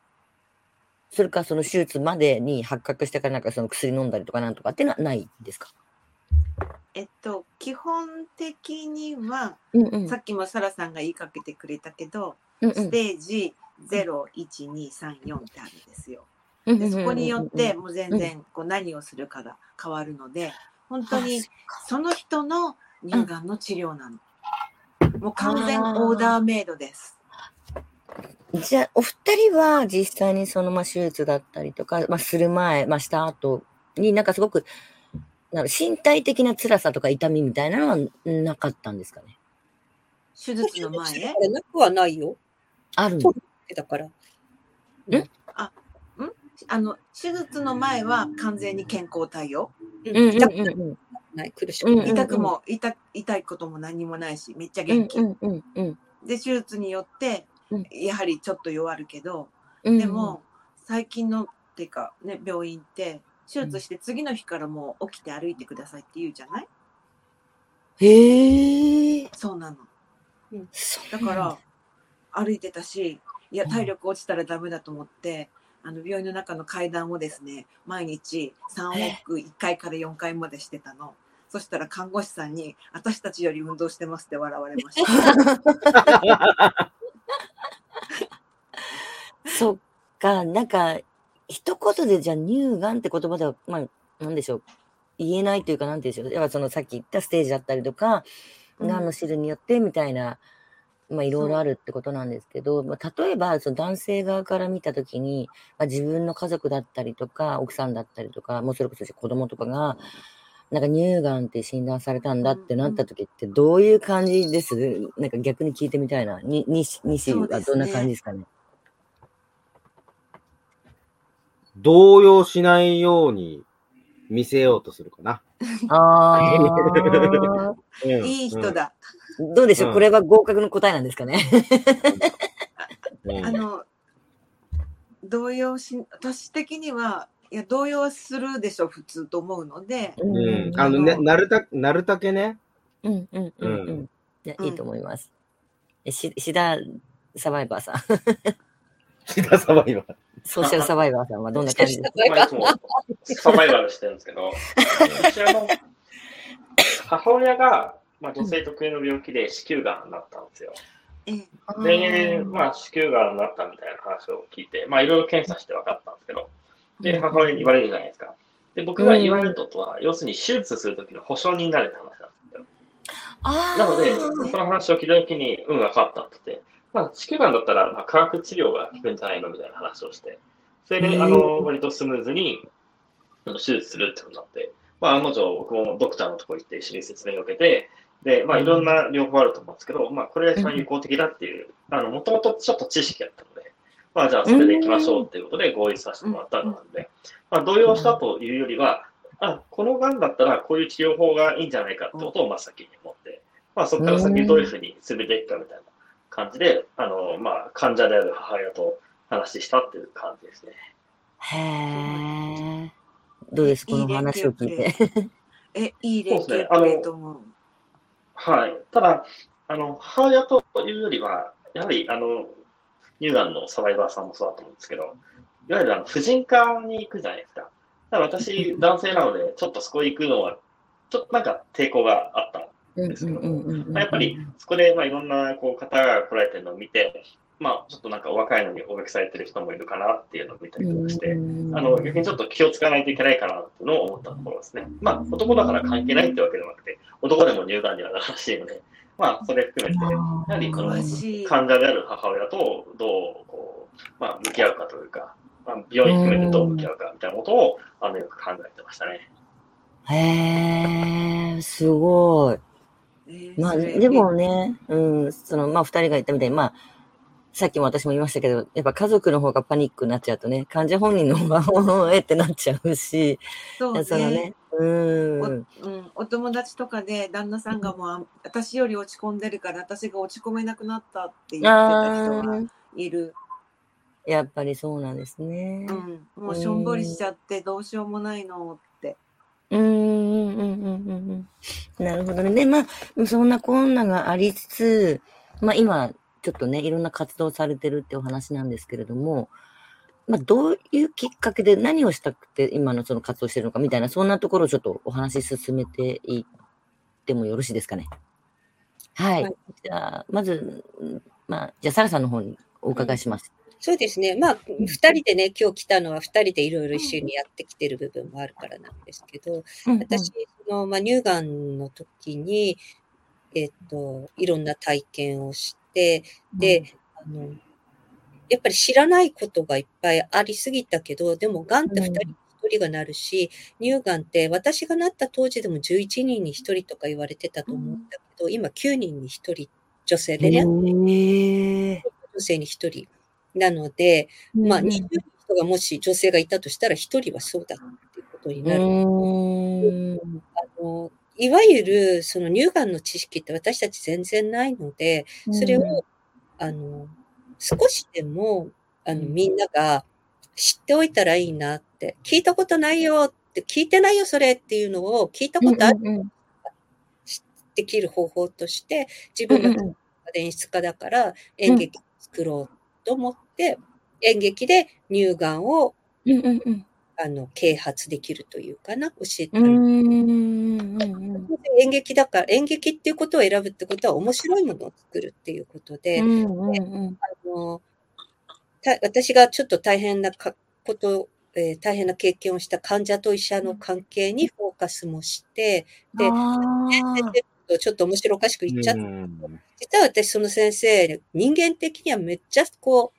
それか、その手術までに発覚してから、なんかその薬飲んだりとかなんとかっていうのはないんですか？えっと、基本的には、うんうん。さっきもサラさんが言いかけてくれたけど、うんうんステージ0、1、2、3、4ってあるんですよ。うんでそこによって、うんもう全然こう何をするかが変わるので、本当にその人の乳がんの治療なの。もう完全オーダーメイドです。じゃあ、お二人は実際にその、まあ、手術だったりとか、まあ、する前、まあ、した後になんかすごく、なんか身体的な辛さとか痛みみたいなのはなかったんですかね？手術の前？なくはないよ。あるの？だから。あの、手術の前は完全に健康体よ。うんうんうん痛くない、苦しくな痛くも、痛痛いことも何もないし、めっちゃうん元気。うんうんうんで、手術によってうん、やはりちょっと弱るけど、うんでも、最近の、っていうか、ね、病院って、手術して次の日からもう起きて歩いてくださいって言うじゃない？へえ。そうなの。そうだから、歩いてたし、いや、体力落ちたらダメだと思って、あの、病院の中の階段をですね、毎日3往復1回から4回までしてたの。そしたら看護師さんに、私たちより運動してますって笑われました。そっか、なんか、一言でじゃあ乳がんって言葉では、まあ、なんでしょう。言えないというか、なんていうんでしょう。やっぱそのさっき言ったステージだったりとか、うんがんの種類によってみたいな、まあいろいろあるってことなんですけど、まあ、例えばその男性側から見たときに、まあ、自分の家族だったりとか、奥さんだったりとか、もうそれこそ子供とかが、なんか乳がんって診断されたんだってなった時ってどういう感じです？なんか逆に聞いてみたいな。に、西、西そうですねはどんな感じですかね？動揺しないように見せようとするかな。ああ。うんいい人。だ。どうでしょう、うんこれは合格の答えなんですかね？あの、動揺し、私的には、いや、動揺するでしょ、普通と思うので、うんうん。あのね、なるた、なるたけね？うんうんうんうん。うんいや、うんいいと思います。えし、シダサバイバーさん。シダサバイバー。ソーシャルサバイバーさんはどんな感じ？ですかまあ、いつもサバイバルしてるんですけど、うちあの母親が、まあ、女性特有の病気で子宮がんになったんですよ。ええ、で、まあ、子宮がんになったみたいな話を聞いて、まあ、いろいろ検査して分かったんですけど、で、母親に言われるじゃないですか。で、僕が言われることは、要するに手術するときの保証人になるって話なんですよ。あなので、その話を聞いたときに、うん、分かったって言って、まあ、子宮がんだったら、まあ、化学治療が効くんじゃないのみたいな話をして、それで、あの、割とスムーズにあの手術するってことになって、まあ、案の定、僕もドクターのところ行って一緒に説明を受けて、で、まあ、いろんな療法あると思うんですけど、まあ、これが一番有効的だっていう、あの、もともとちょっと知識あったので、まあ、じゃあ、それで行きましょうっていうことで合意させてもらったので、まあ、動揺したというよりは、あ、このがんだったらこういう治療法がいいんじゃないかってことを真っ先に思って、まあ、そこから先どういうふうにするべきかみたいな感じで、あの、まあ、患者である母親と話したっていう感じですね。へえ。どうです？この話を聞いて。え、いい連そうですね携プレーと思う？はい。ただ、あの、母親というよりは、やはり、あの、乳がんのサバイバーさんもそうだと思うんですけど、いわゆるあの婦人科に行くじゃないですか。だから私、男性なので、ちょっとそこ行くのは、ちょっとなんか抵抗があったうんうんうんうんうんまあやっぱり、そこで、まあ、いろんなこう方が来られてるのを見て、まあ、ちょっとなんかお若いのにおべきされてる人もいるかなっていうのを見たりとかして、あの、逆にちょっと気をつかないといけないかなっていうのを思ったところですね。まあ、男だから関係ないってわけではなくて、男でも乳がんにはなるらしいので、まあ、それ含めて、やはりこの。患者である母親とどう、こう、まあ、向き合うかというか、まあ、病院含めてどう向き合うかみたいなことを、あの、よく考えてましたね。へえ、すごい。えーまあ、で。もね、うん、その、まあ、二人が言ったみたいに、まあ、さっきも私も言いましたけど、やっぱ家族の方がパニックになっちゃうとね、患者本人の方が、おえってなっちゃうし、そうそのね、うん。おうん、お友達とかで旦那さんがもうあ私より落ち込んでるから私が落ち込めなくなったって言ってたあ人がー。いる、やっぱりそうなんですね。うん、もうしょんぼりしちゃってどうしようもないのって、うん、うん、うん、うん、うん。なるほどね。で、まあ、そんなこんながありつつ、まあ今、ちょっとね、いろんな活動されてるってお話なんですけれども、まあどういうきっかけで何をしたくて今のその活動してるのかみたいな、そんなところをちょっとお話し進めていってもよろしいですかね。はい。はいじゃあ、まず、うんまあ、じゃあ、サラさんの方にお伺いします。そうですね。まあ、二人でね、今日来たのは二人でいろいろ一緒にやってきてる部分もあるからなんですけど、私、その、まあ、乳がんの時に、えっと、いろんな体験をして、で、あの、やっぱり知らないことがいっぱいありすぎたけど、でも、がんって二人に一人がなるし、乳がんって私がなった当時でも11人に一人とか言われてたと思うんだけど、今9人に一人、女性でね。女性に一人。なので、まあ、20人人がもし女性がいたとしたら、一人はそうだっていうことにうなる。あのいわゆるその乳がんの知識って私たち全然ないので、それを、あの少しでもあのうん。みんなが知っておいたらいいなって、聞いたことないよって、聞いてないよそれっていうのを聞いたことある。うんうんできる方法として、自分がうん演出家だから演劇を作ろうと思って、演劇で乳がんをうんうんうん。あの啓発できるというかな、教えてうーん。うんうん演劇だから、演劇っていうことを選ぶってことは面白いものを作るっていうことで、うんうんうんあのた私がちょっと大変なかこと、えー大変な経験をした患者と医者の関係にフォーカスもして、で、ちょっと面白おかしく言っちゃった。うん。実は私、その先生、人間的にはめっちゃこう、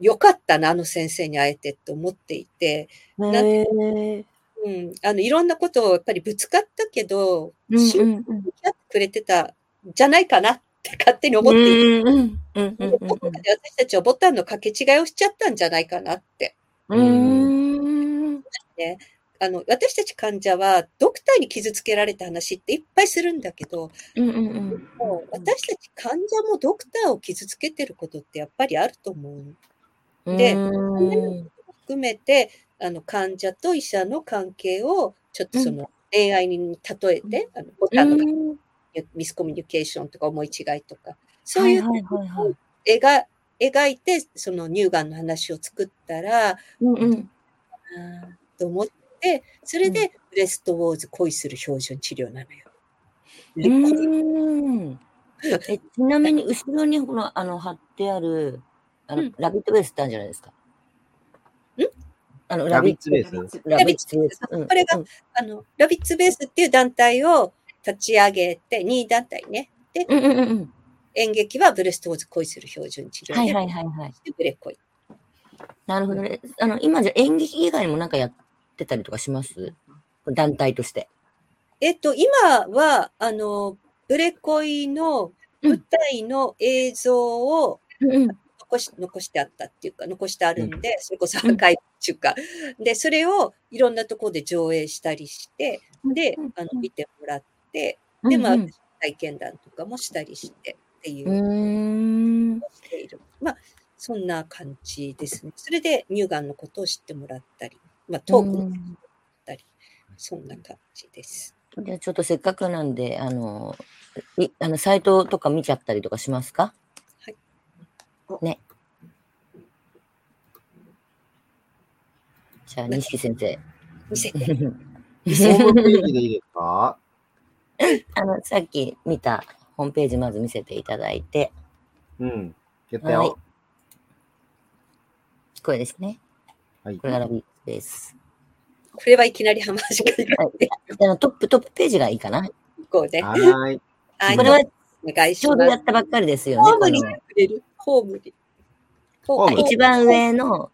良かったな、あの先生に会えてって思っていて、なんうん、あの、いろんなことをやっぱりぶつかったけど、うん真うんうんくれてたんじゃないかなって勝手に思っていて、うんうんうんうんうんどこかで私たちはボタンの掛け違いをしちゃったんじゃないかなって。うん。ね、あの私たち患者はドクターに傷つけられた話っていっぱいするんだけど、うんうんうん。もう私たち患者もドクターを傷つけてることってやっぱりあると思う。でうん。含めてあの患者と医者の関係をちょっとその恋愛に例えて、あのボタンのうん。ミスコミュニケーションとか思い違いとか、そういうはいはいはいはい。絵が描いてその乳がんの話を作ったら、うんうん。と思って、それでブレストウォーズ恋する標準治療なのよ。うん。えちなみに後ろにこのあの貼ってあるあの、うんラビットベースってあるんじゃないですか。ん？あのラビッツベース？ラビッツベース。うんこれがうんあのラビッツベースっていう団体を立ち上げて、2位団体ね。で、うんうんうんうん。演劇はブレストウォーズ恋する標準治療で、はいはいはいはい。ブレ恋。なるほどね。あの、今じゃ演劇以外にもなんかやってたりとかします？団体として。えっと、今は、あの、ブレ恋の舞台の映像をうんうん。残し残してあったっていうか、残してあるんで、それこそアーカイブっていうか、で、それをいろんなところで上映したりして、でうん、あの、見てもらって、うんで、まあ、うん体験談とかもしたりしてっていう。している。まあ、そんな感じですね。それで乳がんのことを知ってもらったり、まあ、トークもしたり、そんな感じです。じゃあちょっとせっかくなんで、あの、いあのサイトとか見ちゃったりとかしますか？はい。ね。じゃあ、西木先生。見せて。ホームページでいいですか？あの、さっき見たホームページまず見せていただいて、うん。やったはいよ。これですね。はいこ。れがラビットです。これはいきなり浜しか言ってあのトップ、トップページがいいかな。こうで。はーい。はいこれはちょうど。やったばっかりですよね。こホームにれるホームに。ホーム？あ一番上の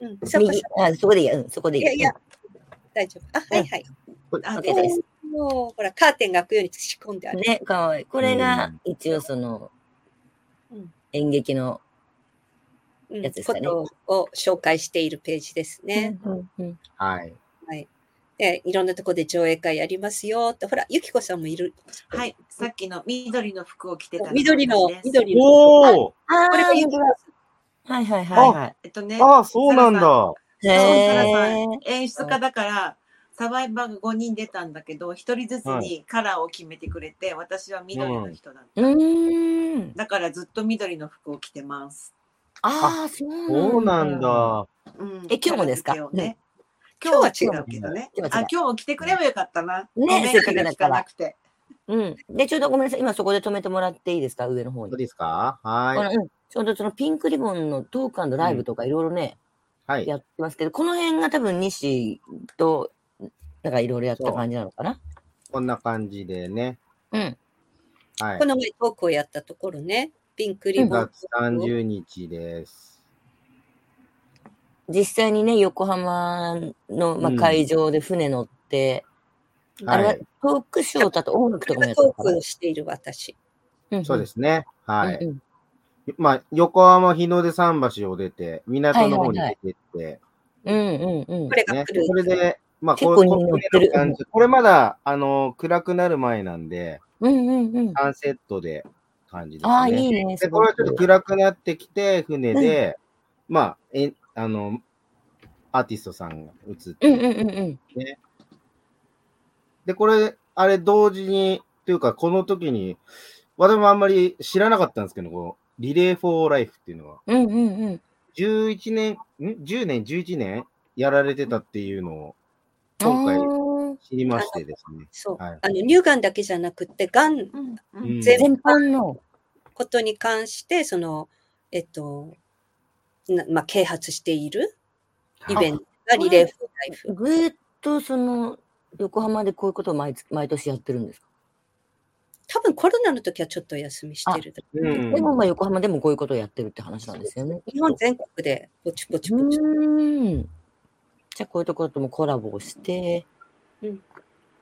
うん、そこ右、あそこでいいや、うん、そこでいい。いやいや、大丈夫。あ、はいはい。あ OK です。もう、ほら、カーテンが開くように仕込んである。ね、かわいい。これが一応そのうん演劇の、うんやつですかねことを紹介しているページですね。うんうんはい。でいろんなところで上映会やりますよって。ほら、ゆきこさんもいる。はい、さっきの緑の服を着てた緑の緑の。おおああ、これがゆきこはいはいはいはえっとね、ああ、そうなんだ。へん演出家だから、サバイバーが5人出たんだけど、1人ずつにカラーを決めてくれて、私は緑の人だった。ーうーん。だからずっと緑の服を着てます。ああ、そうそうなん。だ。うんえ今日もですか？ね今今日は違うけどね。今日あ、今日も来てくればよかったな。ねせっかくだから。うん。で、ちょうどごめんなさい。今そこで止めてもらっていいですか？上の方に。どうですか？はこのい。うんちょうどそのピンクリボンのトークライブとかいろいろね、はい。やってますけど、この辺が多分西と、なんかいろいろやった感じなのかな？こんな感じでね。うん。はいこ。の前トークをやったところね、ピンクリ9ボン。月30日です。実際にね、横浜の、まあ、うん会場で船乗って、あれははい。トークショーだと音楽ことかもやったのかなクをしている私。うんそうですね。はい。うんうんまあ、横浜日の出桟橋を出て、港の方に出てって、うんうんうんこ。れがね、来る。それで、まあ、結構こう人乗ってるこういう感じこれまだ、あの、暗くなる前なんで、うんうんうん。サンセットで感じですね。ああ、いいね。で、これはちょっと暗くなってきて、船で、まあ、え、あの、アーティストさんが映って、うんうんうんうん。で、これ、あれ同時に、というか、この時に、私もあんまり知らなかったんですけど、この、リレー・フォー・ライフっていうのは、うんうんうん。11年、ん ?10 年、11年？やられてたっていうのを、今回知りましてですね。そう。はいあの、乳がんだけじゃなくて、がんうん全全般の。ことに関して、その、えっと、なまあ、啓発しているイベントがリレー・フォー・ライフ。ずーっとその、横浜でこういうことを毎月毎年やってるんですか？多分コロナの時はちょっとお休みしてるうんでもまあ横浜でもこういうことをやってるって話なんですよね。日本全国でぼちぼちうぼち。じゃあこういうところともコラボをして、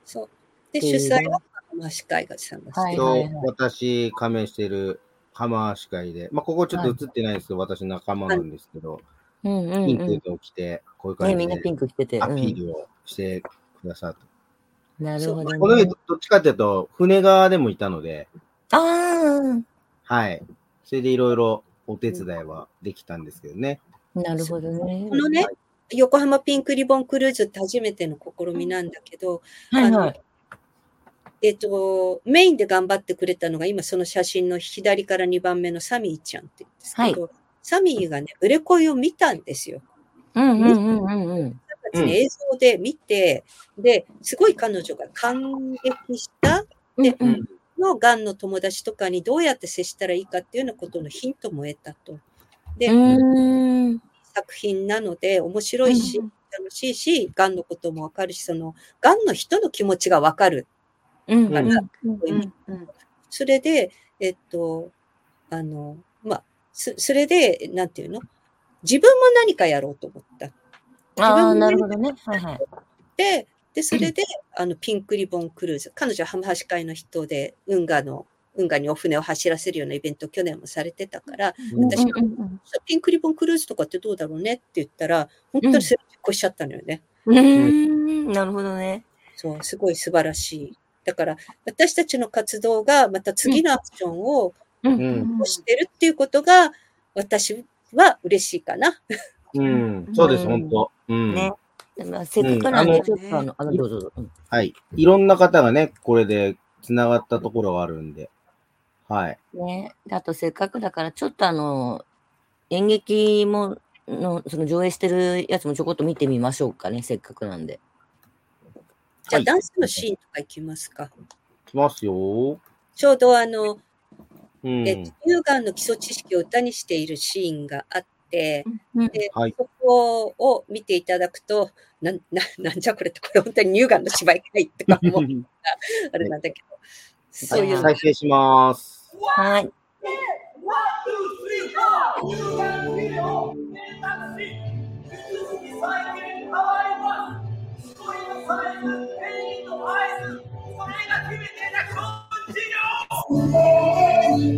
そう。で、っていうね主催は浜市会がさんがしてる。はいはいと私、加盟してる浜市会で、まあ、ここちょっと映ってないんですけど、私仲間なんですけど、うんうんうん。ピンね、クを着て、こういう感じみんなピでンク着てて。アピうんールをしてくださった。なるほど、ね。この時どっちかっていうと、船側でもいたので、ああ、はい。それでいろいろお手伝いはできたんですけどね。なるほどねこ。のね、横浜ピンクリボンクルーズって初めての試みなんだけど、はいはい。えっと、メインで頑張ってくれたのが、今その写真の左から2番目のサミーちゃんって言うんですけど、サミーがね、売れ恋を見たんですよ。うんうんうんうんうん。うん映像で見て、で、すごい彼女が感激したうんううんん。のがんの友達とかにどうやって接したらいいかっていうようなことのヒントも得たと。で。作品なので面白いし、うん楽しいし、がんのこともわかるし、その、がんの人の気持ちがわかる。それで、えっと、あの、まあ、そそれで、なん。ていうの自分も何かやろうと思った。ああ、なるほどね。はいはい。で、で、それで、あの、ピンクリボンクルーズ。彼女は浜橋会の人で、運河の、運河にお船を走らせるようなイベント去年もされてたから、私ピンクリボンクルーズとかってどうだろうねって言ったら、本当にそれ実行しちゃったのよね。うーん、なるほどね。そう、すごい素晴らしい。だから、私たちの活動がまた次のアクションをうんしてるっていうことが、私は嬉しいかな。うん。そうです、うん本当。うん。ね。せっかくなんで、うんちょっとあの、あの、どうぞどうぞ。うんはい。いろんな方がね、これで繋がったところがあるんで。はい。ね。であと、せっかくだから、ちょっとあの、演劇も、の、その上映してるやつもちょこっと見てみましょうかね、せっかくなんで。じゃあ、はいダンスのシーンとかいきますか。いきますよ。ちょうどあの、うん。え乳がんの基礎知識を歌にしているシーンがあって、うんで、はいそこを見ていただくと、なん、ななんじゃこれって、これ本当に乳がんの芝居かいとか思う あれなんだけど、そういうの再生します。はい。Zeichen, Hilfen und Weisen von einer Kriminelle Kontinuum.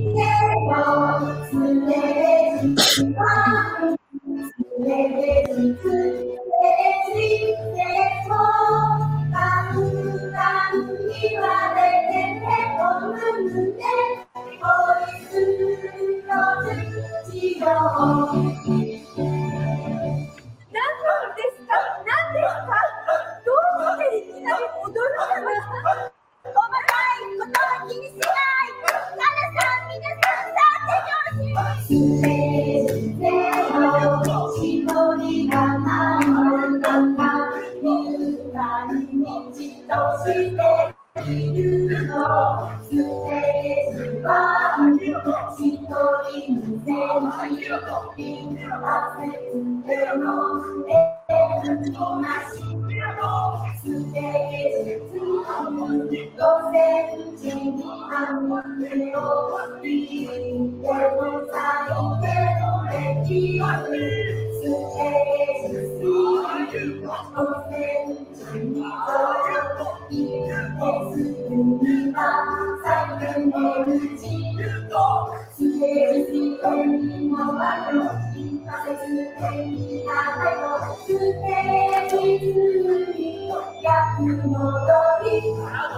あな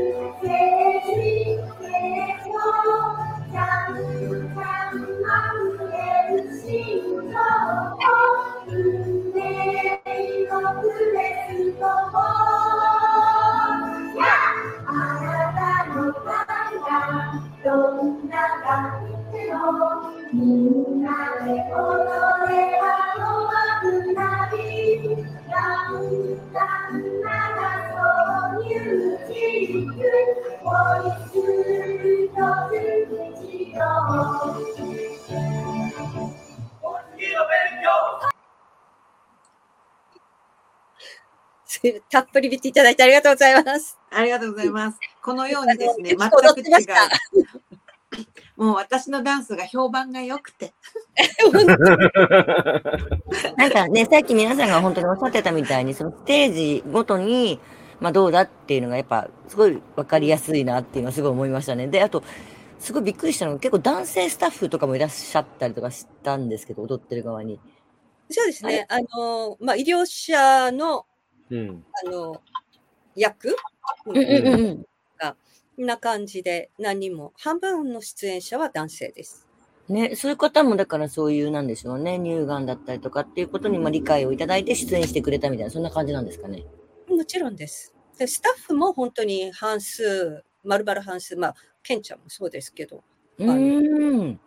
たっぷり見ていただいてありがとうございます。ありがとうございます。このようにですね、全あの踊ってまく違したう。もう私のダンスが評判が良くて。なんかね、さっき皆さんが本当におっしゃってたみたいに、そのステージごとに、まあどうだっていうのがやっぱすごいわかりやすいなっていうのはすごい思いましたね。で、あと、すごいびっくりしたのが結構男性スタッフとかもいらっしゃったりとかしたんですけど、踊ってる側に。そうですね。あの、まあ、医療者の、うん。あの、役？うんうんうんな感じで何人も、半分の出演者は男性です。ね、そういう方もだからそういうなんでしょうね、乳がんだったりとかっていうことにまあ理解をいただいて出演してくれたみたいな、そんな感じなんですかね。もちろんです。でスタッフも本当に半数、丸々半数、まあ、ケンちゃんもそうですけど、うーん。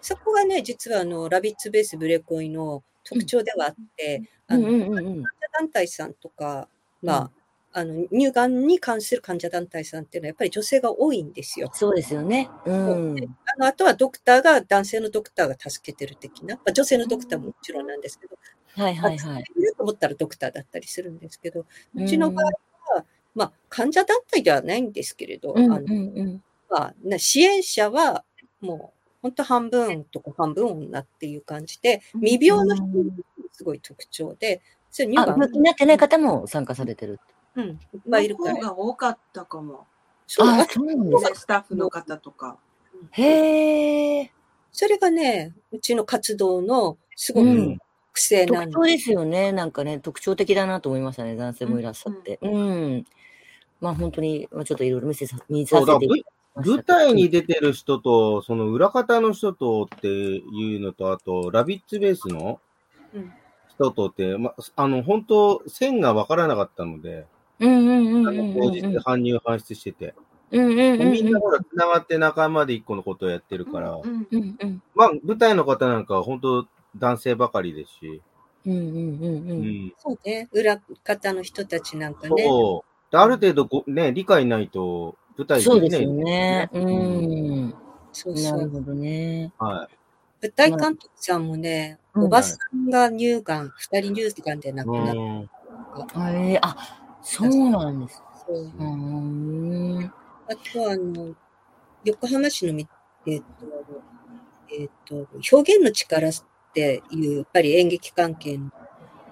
そこがね、実はあの、ラビッツベースブレコイの特徴ではあって、あの、うんうんうんうん。団体さんとか、まあ、あの、乳がんに関する患者団体さんっていうのはやっぱり女性が多いんですよ。そうですよね。うん。あのあとはドクターが、男性のドクターが助けてる的な、まあ、女性のドクターももちろんなんですけど、はいはいはい。いると思ったらドクターだったりするんですけど、うちの場合は、まあ、患者団体ではないんですけれど、支援者はもう本当半分とか半分女っていう感じで、未病の人がすごい特徴で、それ乳あ、がん、病気になってない方も参加されてる。うん、いっぱいいるか方ら。が多かったかも。そうあ、そうなんですか。スタッフの方とか。へえ。それがね、うちの活動のすごくうん癖なん特徴ですよね。なんかね、特徴的だなと思いましたね。男性もいらっしゃって。うん。まあ本当に、まあちょっといろいろ見せさ見させて舞台に出てる人と、その裏方の人とっていうのと、あと、ラビッツベースのうん人とって、ま、あの、本当線が分からなかったので、うんうんうん当日搬入搬出してて。うんうんうんうん。みんなほら、繋がって仲間で一個のことをやってるから、うんうんうんまあ、舞台の方なんかは本当男性ばかりですし、うんうんうんううん。ん。そうね、裏方の人たちなんかね、そう。である程度ご、ね、理解ないと、舞台そうですできないよね。うん。そうそう。なるほどね。は舞台監督さんもね、うんおばさんが乳がん、二人乳がんで亡い。くなっうん。へえあ、そうなんです。た。そうん。あとは、あの、横浜市のみ、えっ、と、えっ、と、表現の力っていう、やっぱり演劇関係の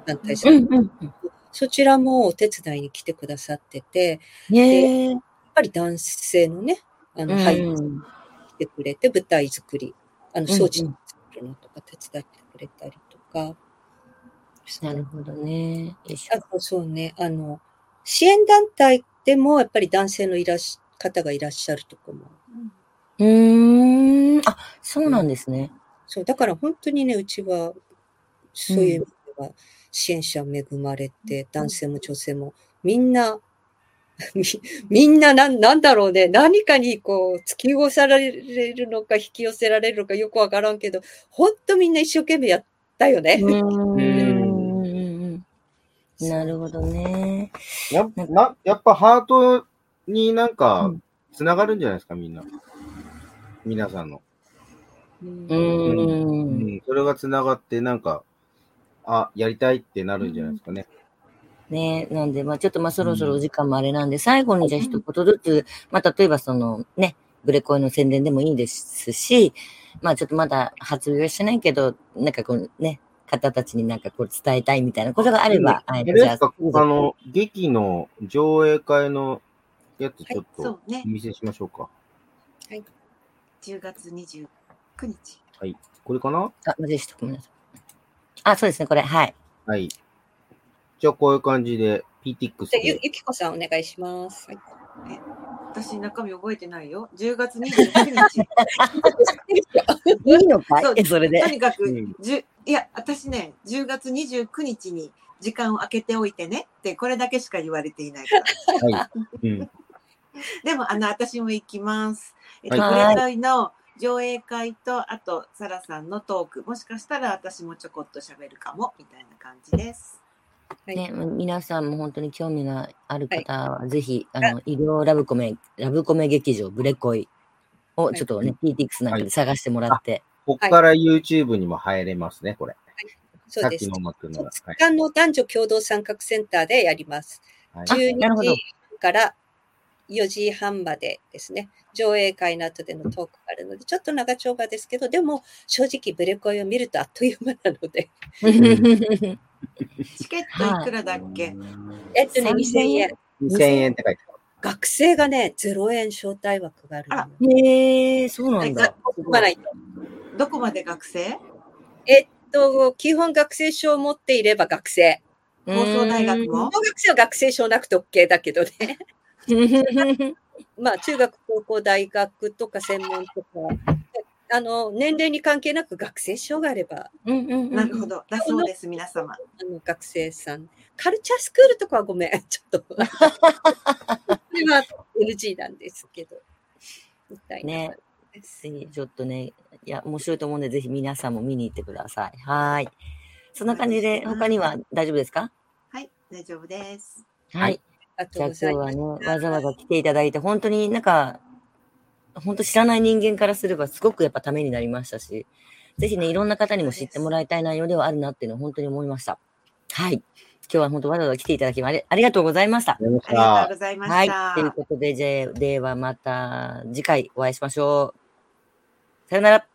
団体さ、うんんうんうん。そちらもお手伝いに来てくださってて、ねえ。やっぱり男性のね、あの、うん俳優さんが来てくれて、舞台作り、あの、装置作るのとか手伝ってくれたりとか、なるほどね。あとそうね、あの、支援団体でもやっぱり男性のいらっし方がいらっしゃるとこも。うーん。あ、そうなんですね。そう、だから本当にね、うちは、そういう意味では、支援者恵まれて、男性も女性も、みんな、み みんななん、なんだろうね、何かにこう、突き動されるのか、引き寄せられるのかよくわからんけど、本当みんな一生懸命やったよね。うーん。なるほどね。やなやっぱハートになんうかん、つながるんじゃないですか、みんな。皆さんの。うんうんん。それがつながって、なんか、あ、やりたいってなるんじゃないですかね。ねなんで、まあちょっとまあそろそろお時間もあれなんで、最後にじゃあ一言ずつ、まあ例えばそのね、ブレコイの宣伝でもいいですし、まあちょっとまだ発表はしてないけど、なんかこうね、方たちになんかこう伝えたいみたいなことがあれば、あはいれであの、劇の上映会のやつちょっとそうねお。見せしましょうか。10月29日。これかな？あ、マジでした。ごめんなさい。あ、そうですね、これ、はい。はい。じゃあこういう感じで PTX じゃあゆで。ゆきこさんお願いします。はい私、中身覚えてないよ。10月29日。いいのかそういそれでと。にかく、ういや、私ね、10月29日に時間を空けておいてねって、これだけしか言われていないから。はい。うん。でも、あの、私も行きます。えっと、はいブレトイの上映会と、あと、サラさんのトーク、もしかしたら私もちょこっと喋るかも、みたいな感じです。はい。ね、皆さんも本当に興味がある方は、ぜひ、あの、医療ラブコメ、ラブコメ劇場、ブレコイをちょっとね、PTX なんかで探してもらって、ここから YouTube にも入れますね、これ。そうです。さっき。のマックの。はい。2日の男女共同参画センターでやります。はい。12なるほど。時から4時半までですね、上映会の後でのトークがあるので、ちょっと長丁場ですけど、でも正直ブレコイを見るとあっという間なので、チケットいくらだっけ？えっとね、3000 2000円。2000円って書いてある。学生がね、0円招待枠があるのあへえ、そうなんだ。どこまで学生？えっと、基本学生証を持っていれば学生。放送大学も？小学生は学生証なくて OK だけどね。う んまあ、中学、高校、大学とか専門とか、あの、年齢に関係なく学生証があれば、うんうんうんなるほど。だそうです、皆様。あの学生さん。カルチャースクールとかはごめん、ちょっと。それは NG なんですけど。みたいなねちょっとね、いや、面白いと思うんで、ぜひ皆さんも見に行ってください。はーい。そんな感じで、他には大丈夫ですか？はい、大丈夫です。はい。ありじゃあ今日はね。わざわざ来ていただいて、本当になんか、本当知らない人間からすればすごくやっぱためになりましたし、ぜひね、いろんな方にも知ってもらいたい内容ではあるなっていうのを本当に思いました。はい。今日は本当わざわざ来ていただきまありがとうございました。ありがとうございまとうございまはい。した。ということで、じゃあではまた次回お会いしましょう。さよなら。